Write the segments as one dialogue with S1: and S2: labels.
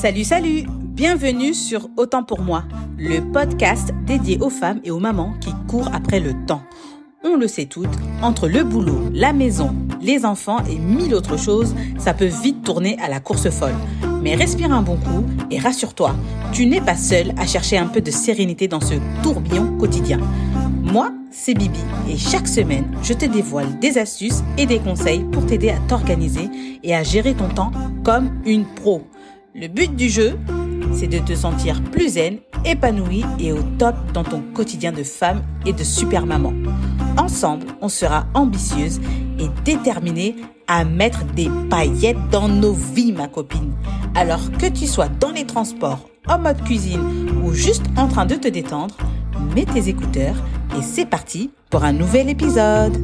S1: Salut, salut Bienvenue sur Autant pour moi, le podcast dédié aux femmes et aux mamans qui courent après le temps. On le sait toutes, entre le boulot, la maison, les enfants et mille autres choses, ça peut vite tourner à la course folle. Mais respire un bon coup et rassure-toi, tu n'es pas seule à chercher un peu de sérénité dans ce tourbillon quotidien. Moi, c'est Bibi et chaque semaine, je te dévoile des astuces et des conseils pour t'aider à t'organiser et à gérer ton temps comme une pro. Le but du jeu, c'est de te sentir plus zen, épanouie et au top dans ton quotidien de femme et de super maman. Ensemble, on sera ambitieuse et déterminée à mettre des paillettes dans nos vies, ma copine. Alors que tu sois dans les transports, en mode cuisine ou juste en train de te détendre, mets tes écouteurs et c'est parti pour un nouvel épisode.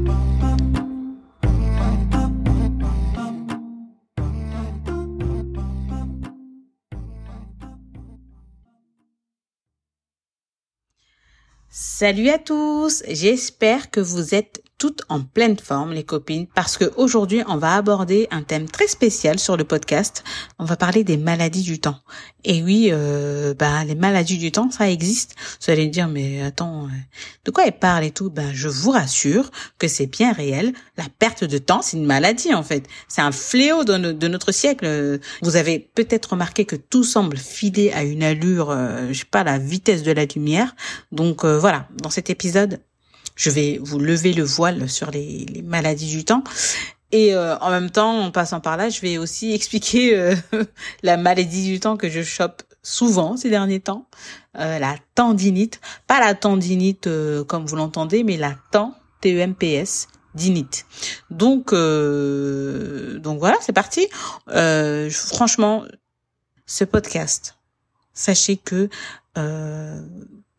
S1: Salut à tous, j'espère que vous êtes toutes en pleine forme, les copines, parce que aujourd'hui, on va aborder un thème très spécial sur le podcast. On va parler des maladies du temps. Et oui, euh, bah, les maladies du temps, ça existe. Vous allez me dire, mais attends, euh, de quoi elle parle et tout? Ben, je vous rassure que c'est bien réel. La perte de temps, c'est une maladie en fait. C'est un fléau de, notre siècle. Vous avez peut-être remarqué que tout semble filer à une allure, euh, je sais pas, la vitesse de la lumière. Donc euh, voilà, dans cet épisode, je vais vous lever le voile sur les, maladies du temps. Et euh, en même temps, en passant par là, je vais aussi expliquer euh, la maladie du temps que je chope souvent ces derniers temps, euh, la tendinite, pas la tendinite comme vous l'entendez, mais la TEN, T-E-M-P-S, dinite. Donc, donc voilà, c'est parti. franchement, ce podcast, sachez que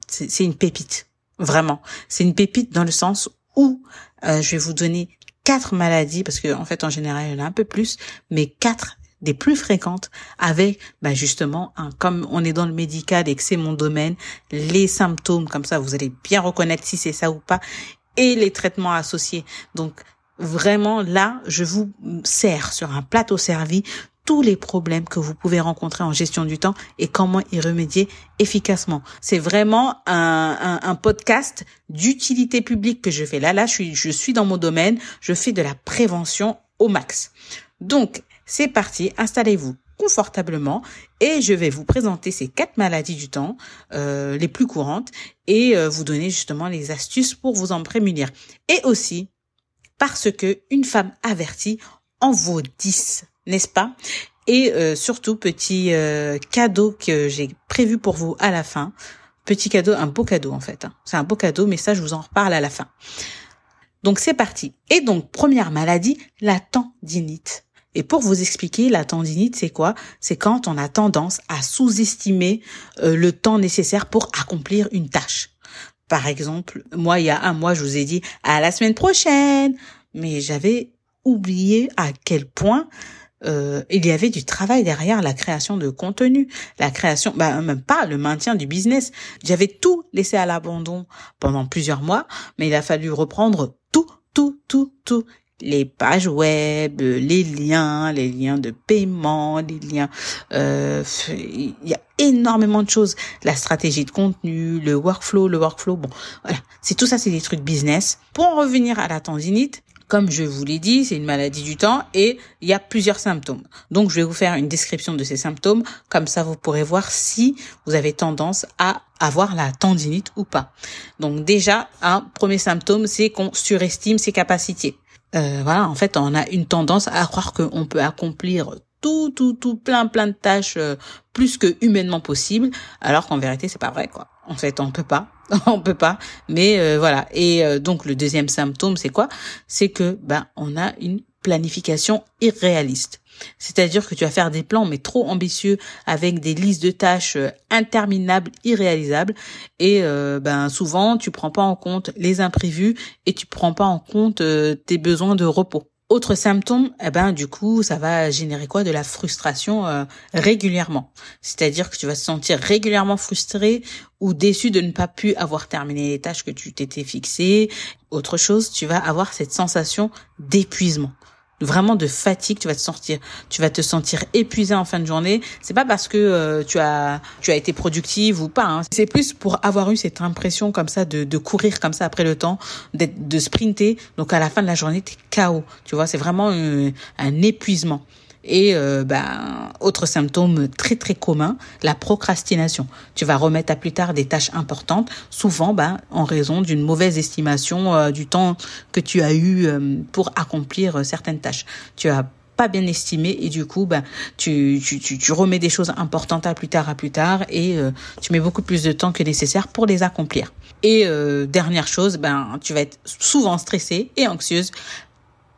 S1: c'est une pépite. Vraiment, c'est une pépite dans le sens où euh, je vais vous donner quatre maladies parce que en fait en général il y en a un peu plus, mais quatre des plus fréquentes avec bah justement comme on est dans le médical et que c'est mon domaine, les symptômes comme ça vous allez bien reconnaître si c'est ça ou pas et les traitements associés. Donc vraiment là, je vous sers sur un plateau servi tous les problèmes que vous pouvez rencontrer en gestion du temps et comment y remédier efficacement. C'est vraiment un, podcast d'utilité publique que je fais. Là, là, je suis, je suis dans mon domaine. Je fais de la prévention au max. Donc, c'est parti. Installez-vous confortablement et je vais vous présenter ces quatre maladies du temps euh, les plus courantes et euh, vous donner justement les astuces pour vous en prémunir. Et aussi parce que une femme avertie en vaut 10 n'est-ce pas? Et euh, surtout, petit euh, cadeau que j'ai prévu pour vous à la fin. Petit cadeau, un beau cadeau en fait. Hein. C'est un beau cadeau, mais ça, je vous en reparle à la fin. Donc c'est parti. Et donc, première maladie, la tendinite. Et pour vous expliquer, la tendinite, c'est quoi? C'est quand on a tendance à sous-estimer euh, le temps nécessaire pour accomplir une tâche. Par exemple, moi, il y a un mois, je vous ai dit à la semaine prochaine, mais j'avais oublié à quel point euh, il y avait du travail derrière la création de contenu, la création, bah, même pas le maintien du business. J'avais tout laissé à l'abandon pendant plusieurs mois, mais il a fallu reprendre tout, tout, tout, tout. Les pages web, les liens, les liens de paiement, les liens. Euh, il y a énormément de choses. La stratégie de contenu, le workflow, le workflow. Bon, voilà. C'est tout ça, c'est des trucs business. Pour en revenir à la tendinite, comme je vous l'ai dit, c'est une maladie du temps et il y a plusieurs symptômes. Donc, je vais vous faire une description de ces symptômes. Comme ça, vous pourrez voir si vous avez tendance à avoir la tendinite ou pas. Donc, déjà, un premier symptôme, c'est qu'on surestime ses capacités. Euh, voilà, en fait, on a une tendance à croire qu'on peut accomplir tout, tout, tout, plein, plein de tâches euh, plus que humainement possible, alors qu'en vérité, c'est pas vrai, quoi. En fait, on peut pas. on peut pas. Mais euh, voilà. Et euh, donc le deuxième symptôme, c'est quoi? C'est que ben on a une planification irréaliste. C'est-à-dire que tu vas faire des plans mais trop ambitieux avec des listes de tâches euh, interminables, irréalisables et ben souvent tu prends pas en compte les imprévus et tu prends pas en compte tes besoins de repos. Autre symptôme, eh ben du coup, ça va générer quoi? De la frustration euh, régulièrement. C'est-à-dire que tu vas te sentir régulièrement frustré ou déçu de ne pas pu avoir terminé les tâches que tu t'étais fixées. Autre chose, tu vas avoir cette sensation d'épuisement. Vraiment de fatigue, tu vas te sentir, tu vas te sentir épuisé en fin de journée. C'est pas parce que euh, tu as, tu as été productive ou pas. Hein. C'est plus pour avoir eu cette impression comme ça de, de courir comme ça après le temps, d'être, de sprinter. Donc à la fin de la journée, t'es KO. Tu vois, c'est vraiment un épuisement. Et euh, ben, autre symptôme très très commun, la procrastination. Tu vas remettre à plus tard des tâches importantes, souvent ben, en raison d'une mauvaise estimation euh, du temps que tu as eu euh, pour accomplir certaines tâches. Tu as pas bien estimé et du coup ben tu, tu, tu, remets des choses importantes à plus tard à plus tard et tu mets beaucoup plus de temps que nécessaire pour les accomplir. Et dernière chose, ben tu vas être souvent stressée et anxieuse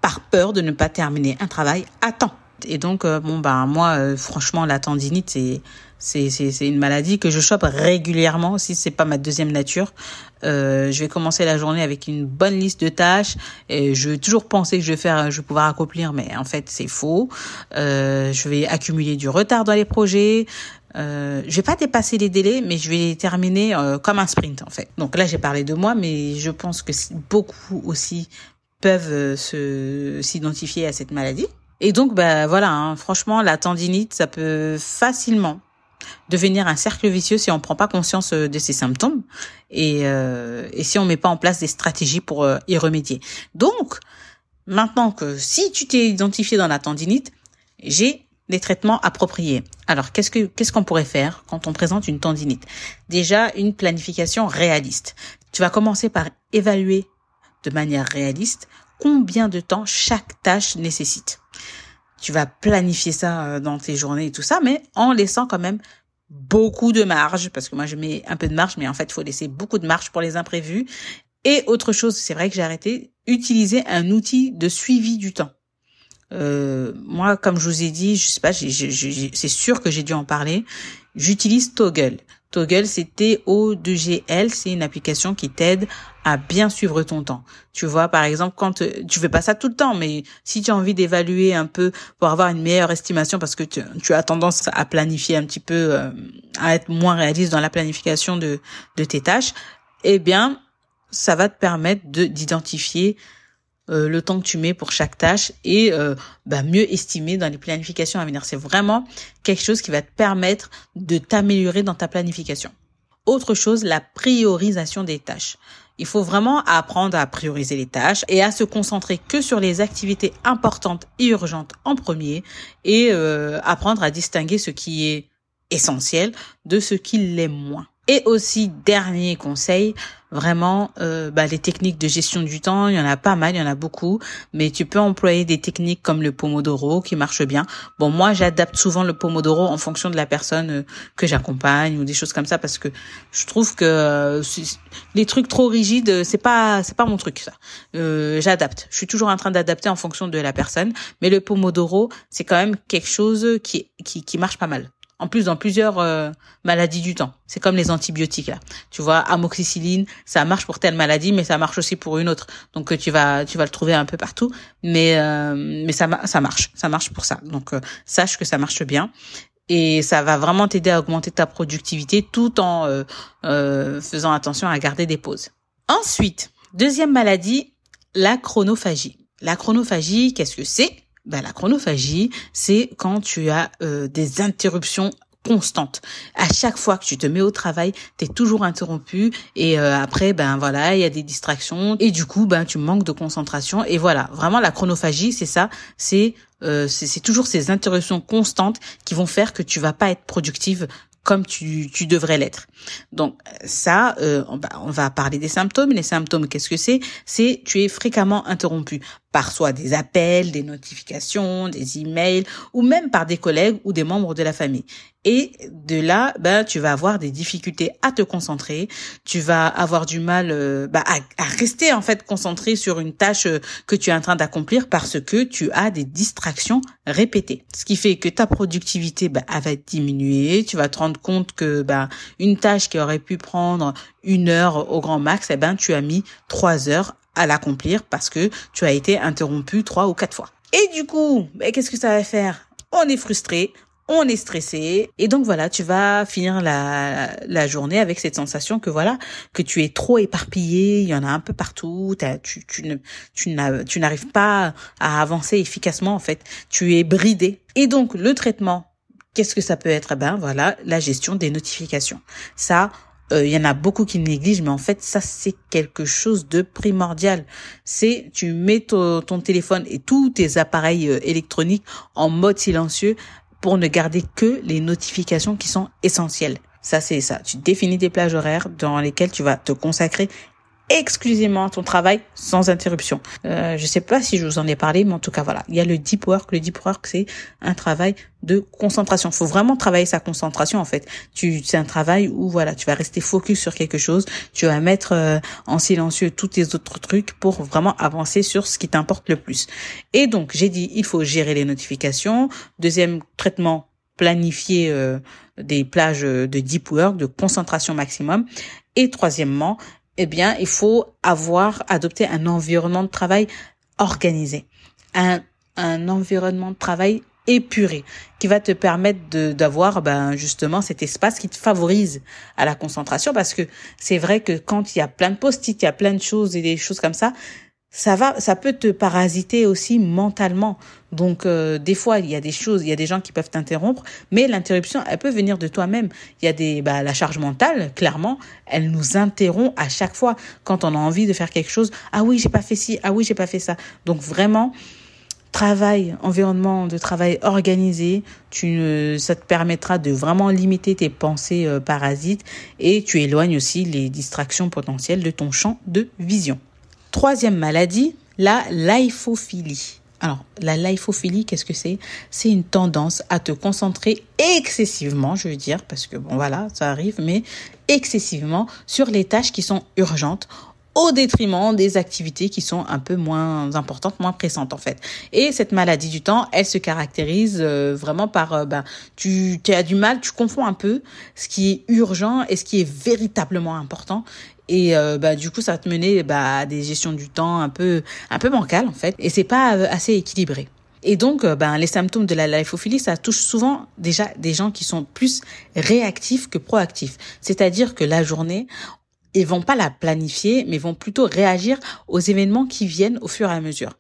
S1: par peur de ne pas terminer un travail à temps. Et donc, euh, bon, bah, moi, euh, franchement, la tendinite, c'est, c'est, une maladie que je chope régulièrement, si c'est pas ma deuxième nature. Euh, je vais commencer la journée avec une bonne liste de tâches et je vais toujours penser que je vais faire, je vais pouvoir accomplir, mais en fait, c'est faux. Euh, je vais accumuler du retard dans les projets. Euh, je vais pas dépasser les délais, mais je vais terminer euh, comme un sprint en fait. Donc là, j'ai parlé de moi, mais je pense que beaucoup aussi peuvent se s'identifier à cette maladie. Et donc, bah voilà, hein, franchement, la tendinite, ça peut facilement devenir un cercle vicieux si on prend pas conscience euh, de ces symptômes et, euh, si on met pas en place des stratégies pour euh, y remédier. Donc, maintenant que si tu t'es identifié dans la tendinite, j'ai des traitements appropriés. Alors, qu'est-ce que qu'est-ce qu'on pourrait faire quand on présente une tendinite? Déjà, une planification réaliste. Tu vas commencer par évaluer de manière réaliste combien de temps chaque tâche nécessite. Tu vas planifier ça euh, dans tes journées et tout ça, mais en laissant quand même beaucoup de marge, parce que moi je mets un peu de marge, mais en fait il faut laisser beaucoup de marge pour les imprévus. Et autre chose, c'est vrai que j'ai arrêté, utiliser un outil de suivi du temps. Euh, moi, comme je vous ai dit, je sais pas, c'est sûr que j'ai dû en parler. J'utilise Toggle. Toggle, c'est T-O-2-G-L. C'est une application qui t'aide à bien suivre ton temps. Tu vois, par exemple, quand euh, tu fais pas ça tout le temps, mais si tu as envie d'évaluer un peu pour avoir une meilleure estimation, parce que tu, as tendance à planifier un petit peu, euh, à être moins réaliste dans la planification de, tes tâches, eh bien, ça va te permettre de d'identifier euh, le temps que tu mets pour chaque tâche et euh, bah, mieux estimer dans les planifications à venir. C'est vraiment quelque chose qui va te permettre de t'améliorer dans ta planification. Autre chose, la priorisation des tâches. Il faut vraiment apprendre à prioriser les tâches et à se concentrer que sur les activités importantes et urgentes en premier et euh, apprendre à distinguer ce qui est essentiel de ce qui l'est moins. Et aussi, dernier conseil, vraiment, euh, bah, les techniques de gestion du temps, il y en a pas mal, il y en a beaucoup, mais tu peux employer des techniques comme le Pomodoro qui marche bien. Bon, moi, j'adapte souvent le Pomodoro en fonction de la personne euh, que j'accompagne ou des choses comme ça parce que je trouve que euh, les trucs trop rigides, c'est pas, c'est pas mon truc ça. Euh, j'adapte. Je suis toujours en train d'adapter en fonction de la personne, mais le Pomodoro, c'est quand même quelque chose qui, qui, qui marche pas mal en plus dans plusieurs euh, maladies du temps. C'est comme les antibiotiques là. Tu vois, amoxicilline, ça marche pour telle maladie, mais ça marche aussi pour une autre. Donc euh, tu vas tu vas le trouver un peu partout, mais euh, mais ça ça marche, ça marche pour ça. Donc sache que ça marche bien et ça va vraiment t'aider à augmenter ta productivité tout en faisant attention à garder des pauses. Ensuite, deuxième maladie, la chronophagie. La chronophagie, qu'est-ce que c'est? Ben, la chronophagie, c'est quand tu as euh, des interruptions constantes. À chaque fois que tu te mets au travail, tu es toujours interrompu et euh, après ben voilà, il y a des distractions et du coup ben tu manques de concentration et voilà, vraiment la chronophagie, c'est ça, c'est euh, c'est toujours ces interruptions constantes qui vont faire que tu vas pas être productive comme tu, tu devrais l'être. Donc ça, on, on va parler des symptômes. Les symptômes, qu'est-ce que c'est? C'est tu es fréquemment interrompu par soit des appels, des notifications, des emails, ou même par des collègues ou des membres de la famille. Et de là, ben, tu vas avoir des difficultés à te concentrer, tu vas avoir du mal ben, à, à, rester en fait concentré sur une tâche euh, que tu es en train d'accomplir parce que tu as des distractions répétées. Ce qui fait que ta productivité ben, elle va diminuer, tu vas te rendre compte que ben, une tâche qui aurait pu prendre une heure au grand max, eh ben, tu as mis trois heures à l'accomplir parce que tu as été interrompu trois ou quatre fois. Et du coup, qu'est-ce que ça va faire? On est frustré, on est stressé et donc voilà, tu vas finir la, la journée avec cette sensation que voilà, que tu es trop éparpillé, il y en a un peu partout, tu, tu, ne, tu n'arrives pas à avancer efficacement en fait, tu es bridé. Et donc le traitement, qu'est-ce que ça peut être? Ben voilà, la gestion des notifications. Ça, euh, il y en a beaucoup qui négligent, mais en fait, ça, c'est quelque chose de primordial. C'est, tu mets ton, ton, téléphone et tous tes appareils euh, électroniques en mode silencieux pour ne garder que les notifications qui sont essentielles. Ça, c'est ça. Tu définis des plages horaires dans lesquelles tu vas te consacrer exclusivement à ton travail sans interruption. Euh, je sais pas si je vous en ai parlé, mais en tout cas voilà, il y a le deep work. Le deep work, c'est un travail de concentration. Faut vraiment travailler sa concentration en fait. Tu, c'est un travail où voilà, tu vas rester focus sur quelque chose. Tu vas mettre euh, en silencieux tous tes autres trucs pour vraiment avancer sur ce qui t'importe le plus. Et donc j'ai dit, il faut gérer les notifications. Deuxième traitement, planifier euh, des plages de deep work, de concentration maximum. Et troisièmement, eh bien, il faut avoir adopté un environnement de travail organisé, un, un environnement de travail épuré qui va te permettre d'avoir ben justement cet espace qui te favorise à la concentration. Parce que c'est vrai que quand il y a plein de post-it, il y a plein de choses et des choses comme ça, ça va, ça peut te parasiter aussi mentalement. Donc euh, des fois, il y a des choses, il y a des gens qui peuvent t'interrompre, mais l'interruption, elle peut venir de toi-même. Il y a des, bah, la charge mentale, clairement, elle nous interrompt à chaque fois quand on a envie de faire quelque chose. Ah oui, j'ai pas fait ci, ah oui, j'ai pas fait ça. Donc vraiment, travail, environnement de travail organisé, tu, ça te permettra de vraiment limiter tes pensées euh, parasites et tu éloignes aussi les distractions potentielles de ton champ de vision. Troisième maladie, la lipophilie. Alors, la lipophilie, qu'est-ce que c'est? C'est une tendance à te concentrer excessivement, je veux dire, parce que bon voilà, ça arrive, mais excessivement sur les tâches qui sont urgentes au détriment des activités qui sont un peu moins importantes, moins pressantes en fait. Et cette maladie du temps, elle se caractérise euh, vraiment par, euh, ben, tu as du mal, tu confonds un peu ce qui est urgent et ce qui est véritablement important. Et euh, bah du coup ça te mener bah, à des gestions du temps un peu un peu bancales en fait et c'est pas euh, assez équilibré. Et donc, euh, ben, les symptômes de la lipophilie, ça touche souvent déjà des gens qui sont plus réactifs que proactifs. C'est-à-dire que la journée, ils vont pas la planifier, mais vont plutôt réagir aux événements qui viennent au fur et à mesure.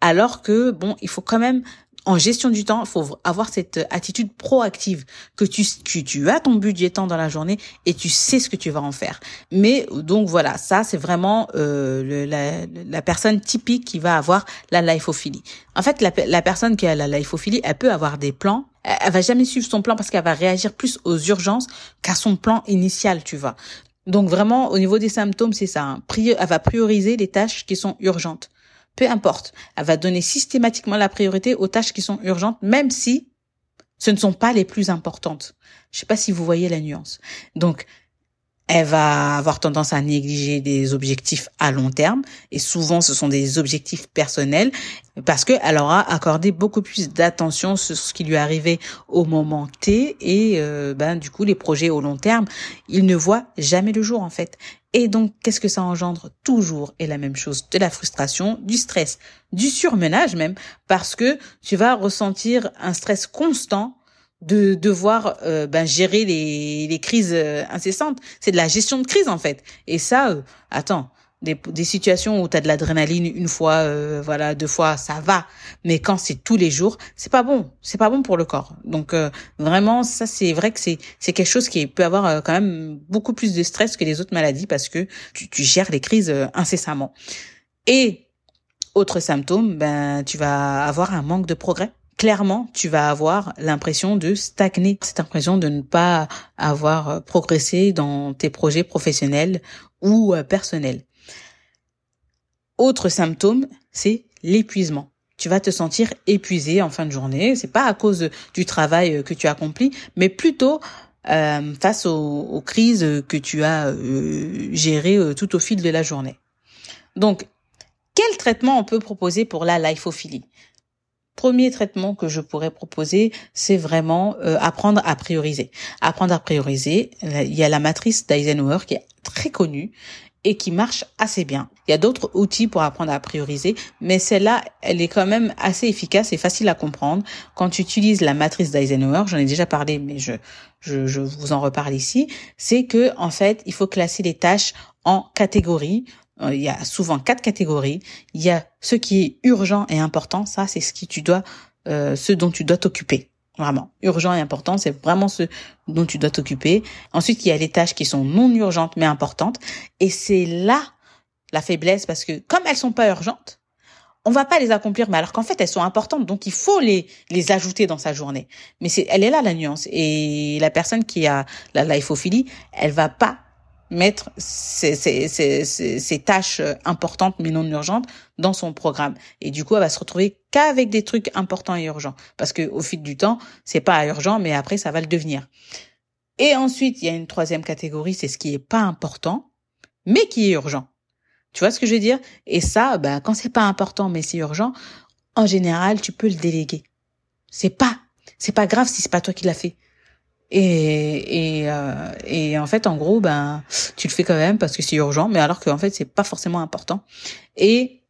S1: Alors que, bon, il faut quand même en gestion du temps, faut avoir cette attitude proactive que tu, tu, as ton budget temps dans la journée et tu sais ce que tu vas en faire. Mais donc voilà, ça c'est vraiment euh, la, la, personne typique qui va avoir la lipophilie. En fait, la, la personne qui a la lipophilie, elle peut avoir des plans, elle, va jamais suivre son plan parce qu'elle va réagir plus aux urgences qu'à son plan initial, tu vois. Donc vraiment, au niveau des symptômes, c'est ça. Hein. Elle va prioriser les tâches qui sont urgentes peu importe. Elle va donner systématiquement la priorité aux tâches qui sont urgentes, même si ce ne sont pas les plus importantes. Je sais pas si vous voyez la nuance. Donc, elle va avoir tendance à négliger des objectifs à long terme. Et souvent ce sont des objectifs personnels parce qu'elle aura accordé beaucoup plus d'attention sur ce qui lui arrivait au moment T. Et euh, ben du coup les projets au long terme ils ne voient jamais le jour en fait. Et donc qu'est-ce que ça engendre? Toujours et la même chose de la frustration du stress du surmenage même parce que tu vas ressentir un stress constant de devoir euh, ben, gérer les, les crises euh, incessantes. C'est de la gestion de crise en fait. Et ça, euh, attends, des, des situations où tu as de l'adrénaline une fois, voilà, deux fois, ça va. Mais quand c'est tous les jours, c'est pas bon. C'est pas bon pour le corps. Donc vraiment, ça c'est vrai que c'est c'est quelque chose qui peut avoir quand même beaucoup plus de stress que les autres maladies parce que tu, tu gères les crises incessamment. Et autre symptôme, ben tu vas avoir un manque de progrès clairement, tu vas avoir l'impression de stagner, cette impression de ne pas avoir euh, progressé dans tes projets professionnels ou euh, personnels. Autre symptôme, c'est l'épuisement. Tu vas te sentir épuisé en fin de journée. C'est pas à cause du travail euh, que tu accomplis, mais plutôt face aux, crises que tu as gérées tout au fil de la journée. Donc, quel traitement on peut proposer pour la lipophilie? Premier traitement que je pourrais proposer, c'est vraiment euh, apprendre à prioriser. Apprendre à prioriser, il y a la matrice d'Eisenhower qui est très connue et qui marche assez bien. Il y a d'autres outils pour apprendre à prioriser, mais celle-là, elle est quand même assez efficace et facile à comprendre. Quand tu utilises la matrice d'Eisenhower, j'en ai déjà parlé, mais je, je, je vous en reparle ici, c'est que en fait, il faut classer les tâches en catégories. Euh, il y a souvent quatre catégories. Il y a ce qui est urgent et important. Ça, c'est ce qui tu dois, euh, ce dont tu dois t'occuper. Vraiment, urgent et important, c'est vraiment ce dont tu dois t'occuper. Ensuite, il y a les tâches qui sont non urgentes mais importantes. Et c'est là la faiblesse parce que comme elles sont pas urgentes, on va pas les accomplir, mais alors qu'en fait elles sont importantes, donc il faut les les ajouter dans sa journée. Mais c'est, elle est là la nuance. Et la personne qui a la lifeophilie, elle va pas mettre ces, tâches importantes mais non urgentes dans son programme. Et du coup, elle va se retrouver qu'avec des trucs importants et urgents. Parce que au fil du temps, c'est pas urgent, mais après, ça va le devenir. Et ensuite, il y a une troisième catégorie, c'est ce qui est pas important, mais qui est urgent. Tu vois ce que je veux dire? Et ça, ben, quand c'est pas important, mais c'est urgent, en général, tu peux le déléguer. C'est pas, c'est pas grave si c'est pas toi qui l'as fait. Et, et, euh, et en fait, en gros, ben, tu le fais quand même parce que c'est urgent, mais alors qu'en fait, c'est pas forcément important. Et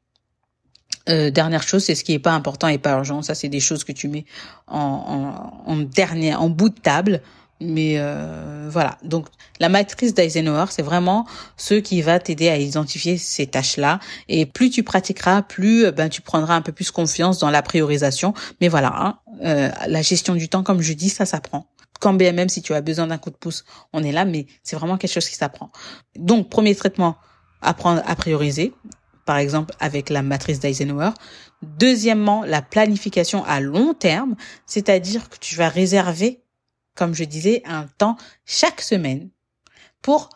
S1: euh, dernière chose, c'est ce qui est pas important et pas urgent. Ça, c'est des choses que tu mets en, en, en dernier, en bout de table. Mais euh, voilà. Donc la matrice d'Eisenhower, c'est vraiment ce qui va t'aider à identifier ces tâches-là. Et plus tu pratiqueras, plus ben tu prendras un peu plus confiance dans la priorisation. Mais voilà, hein, euh, la gestion du temps, comme je dis, ça s'apprend quand même si tu as besoin d'un coup de pouce, on est là, mais c'est vraiment quelque chose qui s'apprend. Donc, premier traitement, apprendre à prioriser, par exemple avec la matrice d'Eisenhower. Deuxièmement, la planification à long terme, c'est-à-dire que tu vas réserver, comme je disais, un temps chaque semaine pour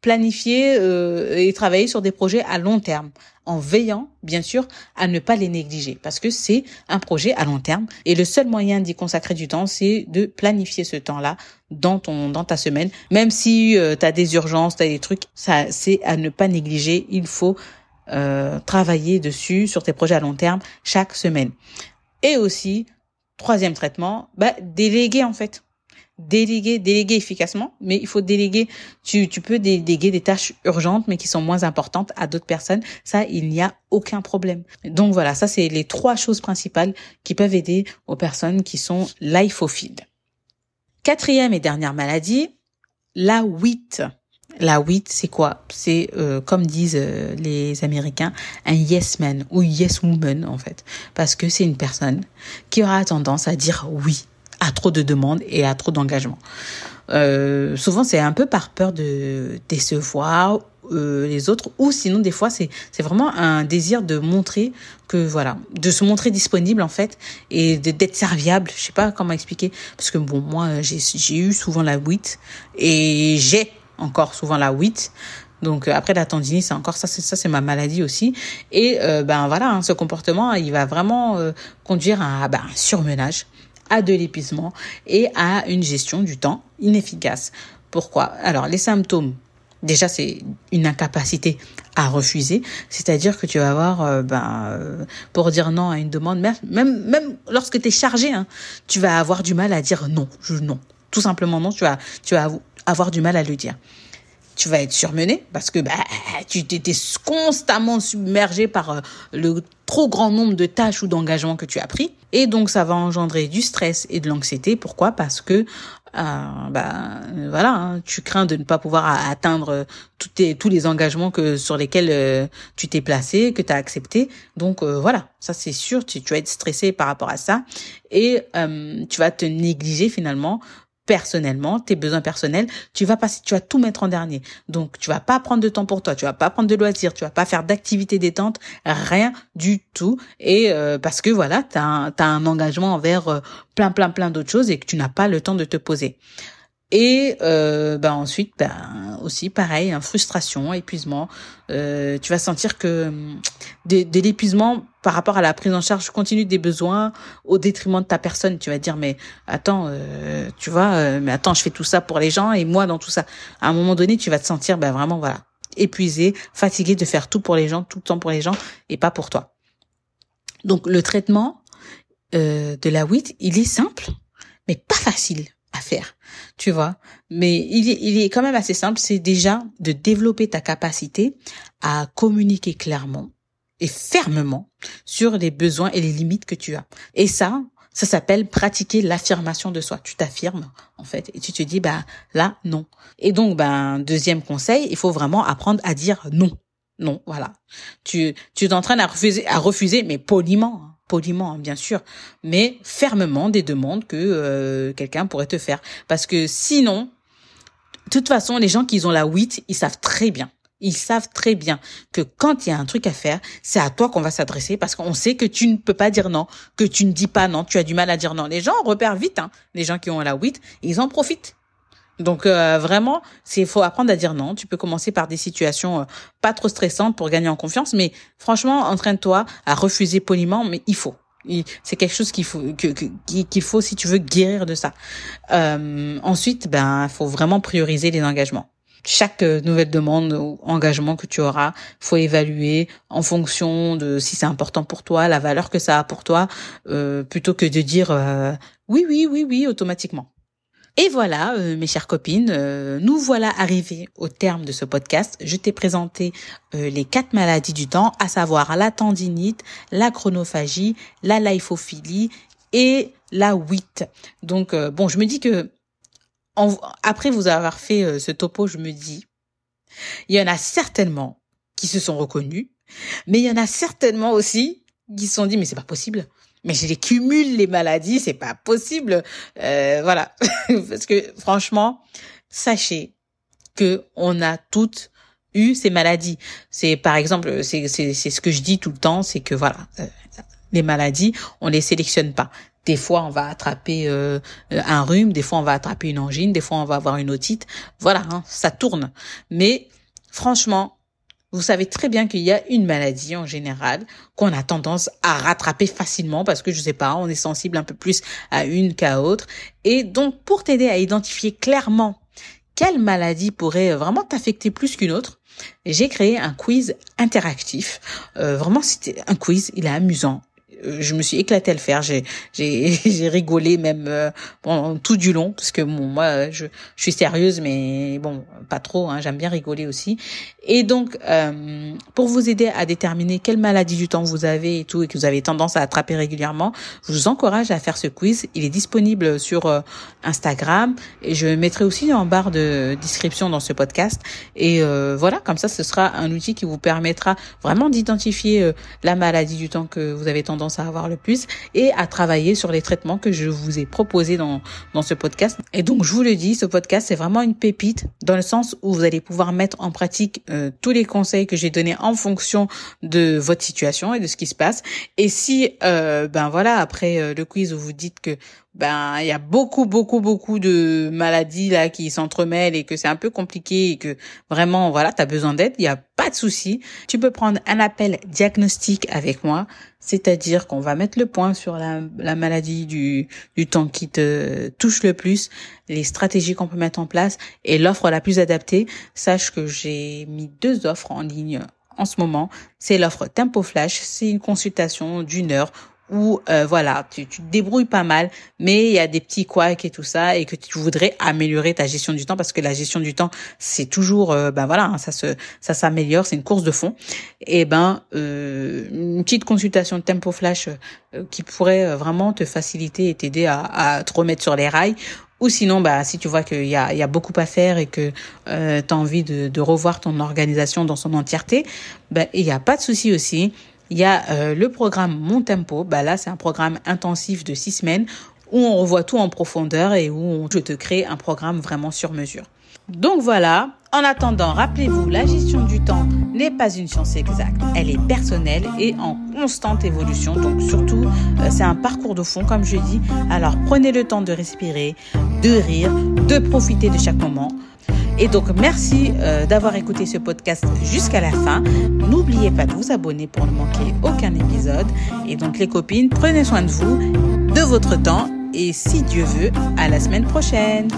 S1: planifier euh, et travailler sur des projets à long terme en veillant, bien sûr, à ne pas les négliger parce que c'est un projet à long terme et le seul moyen d'y consacrer du temps, c'est de planifier ce temps-là dans ton dans ta semaine. Même si euh, tu as des urgences, tu as des trucs, ça c'est à ne pas négliger. Il faut euh, travailler dessus sur tes projets à long terme chaque semaine. Et aussi, troisième traitement, bah, déléguer en fait déléguer, déléguer efficacement, mais il faut déléguer, tu, peux déléguer des tâches urgentes, mais qui sont moins importantes à d'autres personnes. Ça, il n'y a aucun problème. Donc voilà, ça, c'est les trois choses principales qui peuvent aider aux personnes qui sont lifophiles. Quatrième et dernière maladie, la WIT. La WIT, c'est quoi? C'est, euh, comme disent euh, les Américains, un yes man ou yes woman, en fait. Parce que c'est une personne qui aura tendance à dire oui à trop de demandes et à trop d'engagement. Euh, souvent, c'est un peu par peur de décevoir euh, les autres, ou sinon des fois c'est vraiment un désir de montrer que voilà, de se montrer disponible en fait et d'être serviable. Je sais pas comment expliquer parce que bon moi j'ai eu souvent la 8 et j'ai encore souvent la 8 donc après la tendinite, c'est encore ça, c'est ça, c'est ma maladie aussi. Et euh, ben voilà, hein, ce comportement, il va vraiment euh, conduire à ben, un surmenage à de l'épuisement et à une gestion du temps inefficace. Pourquoi? Alors les symptômes, déjà c'est une incapacité à refuser, c'est-à-dire que tu vas avoir, euh, ben, euh, pour dire non à une demande, même même, lorsque tu es chargé, hein, tu vas avoir du mal à dire non, je, non, tout simplement non, tu vas tu vas avoir du mal à le dire tu vas être surmené parce que bah, tu t'étais constamment submergé par euh, le trop grand nombre de tâches ou d'engagements que tu as pris. Et donc, ça va engendrer du stress et de l'anxiété. Pourquoi? Parce que euh, bah, voilà, hein, tu crains de ne pas pouvoir atteindre tous les engagements que sur lesquels euh, tu t'es placé, que tu as accepté. Donc voilà, ça c'est sûr, tu vas être stressé par rapport à ça et tu vas te négliger finalement personnellement, tes besoins personnels, tu vas passer, tu vas tout mettre en dernier. Donc, tu vas pas prendre de temps pour toi, tu vas pas prendre de loisirs, tu vas pas faire d'activités détente, rien du tout. Et euh, parce que voilà, tu as, un engagement envers euh, plein, plein, plein d'autres choses et que tu n'as pas le temps de te poser. Et euh, ben ensuite, ben aussi pareil, hein, frustration, épuisement. Euh, tu vas sentir que hum, de, l'épuisement par rapport à la prise en charge continue des besoins au détriment de ta personne. Tu vas dire mais attends, euh, tu vois, euh, mais attends, je fais tout ça pour les gens et moi dans tout ça. À un moment donné, tu vas te sentir ben vraiment voilà épuisé, fatigué de faire tout pour les gens, tout le temps pour les gens et pas pour toi. Donc le traitement de la WIT, il est simple, mais pas facile faire, tu vois. Mais il est, il est quand même assez simple, c'est déjà de développer ta capacité à communiquer clairement et fermement sur les besoins et les limites que tu as. Et ça, ça s'appelle pratiquer l'affirmation de soi. Tu t'affirmes, en fait, et tu te dis, bah, là, non. Et donc, ben, deuxième conseil, il faut vraiment apprendre à dire non. Non, voilà. Tu, tu t'entraînes à refuser, à refuser, mais poliment, hein. Poliment, hein, bien sûr, mais fermement des demandes que euh, quelqu'un pourrait te faire. Parce que sinon, de toute façon, les gens qui ont la 8, ils savent très bien ils savent très bien que quand il y a un truc à faire, c'est à toi qu'on va s'adresser parce qu'on sait que tu ne peux pas dire non, que tu ne dis pas non, tu as du mal à dire non. Les gens repèrent vite, hein. les gens qui ont la 8, ils en profitent. Donc euh, vraiment, c'est faut apprendre à dire non. Tu peux commencer par des situations euh, pas trop stressantes pour gagner en confiance, mais franchement, entraîne-toi à refuser poliment, mais il faut. C'est quelque chose qu'il faut qu'il faut si tu veux guérir de ça. Euh, ensuite, ben, faut vraiment prioriser les engagements chaque euh, nouvelle demande ou engagement que tu auras, faut évaluer en fonction de si c'est important pour toi, la valeur que ça a pour toi, euh, plutôt que de dire euh, oui, oui, oui, oui automatiquement. Et voilà, mes chères copines, nous voilà arrivés au terme de ce podcast. Je t'ai présenté les quatre maladies du temps, à savoir la tendinite, la chronophagie, la lyphophilie et la 8. Donc bon, je me dis que après vous avoir fait euh, ce topo, je me dis, il y en a certainement qui se sont reconnus, mais il y en a certainement aussi qui se sont dit, mais c'est pas possible. Mais je les cumule les maladies, c'est pas possible. Euh, voilà, parce que franchement, sachez que on a toutes eu ces maladies. C'est par exemple, c'est c'est c'est ce que je dis tout le temps, c'est que voilà, euh, les maladies, on les sélectionne pas. Des fois, on va attraper euh, un rhume, des fois, on va attraper une angine, des fois, on va avoir une otite. Voilà, hein, ça tourne. Mais franchement, vous savez très bien qu'il y a une maladie en général qu'on a tendance à rattraper facilement parce que je sais pas, on est sensible un peu plus à une qu'à autre. Et donc, pour t'aider à identifier clairement quelle maladie pourrait vraiment t'affecter plus qu'une autre, j'ai créé un quiz interactif. Euh, vraiment, c'était un quiz, il est amusant, je me suis éclatée à le faire. J'ai j'ai j'ai rigolé même euh, pendant tout du long parce que bon moi je suis sérieuse mais bon pas trop. Hein, J'aime bien rigoler aussi. Et donc euh, pour vous aider à déterminer quelle maladie du temps vous avez et tout et que vous avez tendance à attraper régulièrement, je vous encourage à faire ce quiz. Il est disponible sur euh, Instagram et je mettrai aussi en barre de description dans ce podcast. Et euh, voilà comme ça ce sera un outil qui vous permettra vraiment d'identifier la maladie du temps que vous avez tendance à avoir le plus et à travailler sur les traitements que je vous ai proposés dans, ce podcast. Et donc, je vous le dis, ce podcast, c'est vraiment une pépite dans le sens où vous allez pouvoir mettre en pratique euh, tous les conseils que j'ai donnés en fonction de votre situation et de ce qui se passe. Et si, euh, ben voilà, après euh, le quiz où vous dites que ben il y a beaucoup beaucoup beaucoup de maladies là qui s'entremêlent et que c'est un peu compliqué et que vraiment voilà, tu as besoin d'aide, il y a pas de souci. Tu peux prendre un appel diagnostic avec moi, c'est-à-dire qu'on va mettre le point sur la, la maladie du du temps qui te touche le plus, les stratégies qu'on peut mettre en place et l'offre la plus adaptée. Sache que j'ai mis deux offres en ligne en ce moment. C'est l'offre Tempo Flash, c'est une consultation d'une heure où euh, voilà, tu, tu te débrouilles pas mal, mais il y a des petits couacs et tout ça, et que tu voudrais améliorer ta gestion du temps parce que la gestion du temps, c'est toujours, euh, ben voilà, hein, ça se, ça s'améliore, c'est une course de fond. Et ben euh, une petite consultation de Tempo Flash qui pourrait vraiment te faciliter et t'aider à, à te remettre sur les rails. Ou sinon, bah, si tu vois qu'il y a, y a beaucoup à faire et que euh, tu as envie de, de revoir ton organisation dans son entièreté, bah, il n'y a pas de souci aussi il y a euh, le programme Mon Tempo. Bah là, c'est un programme intensif de six semaines où on revoit tout en profondeur et où je te crée un programme vraiment sur mesure. Donc voilà, en attendant, rappelez-vous, la gestion du temps n'est pas une science exacte, elle est personnelle et en constante évolution. Donc surtout, euh, c'est un parcours de fond, comme je dis. Alors prenez le temps de respirer, de rire, de profiter de chaque moment. Et donc, merci euh, d'avoir écouté ce podcast jusqu'à la fin. N'oubliez pas de vous abonner pour ne manquer aucun épisode. Et donc, les copines, prenez soin de vous, de votre temps. Et si Dieu veut, à la semaine prochaine.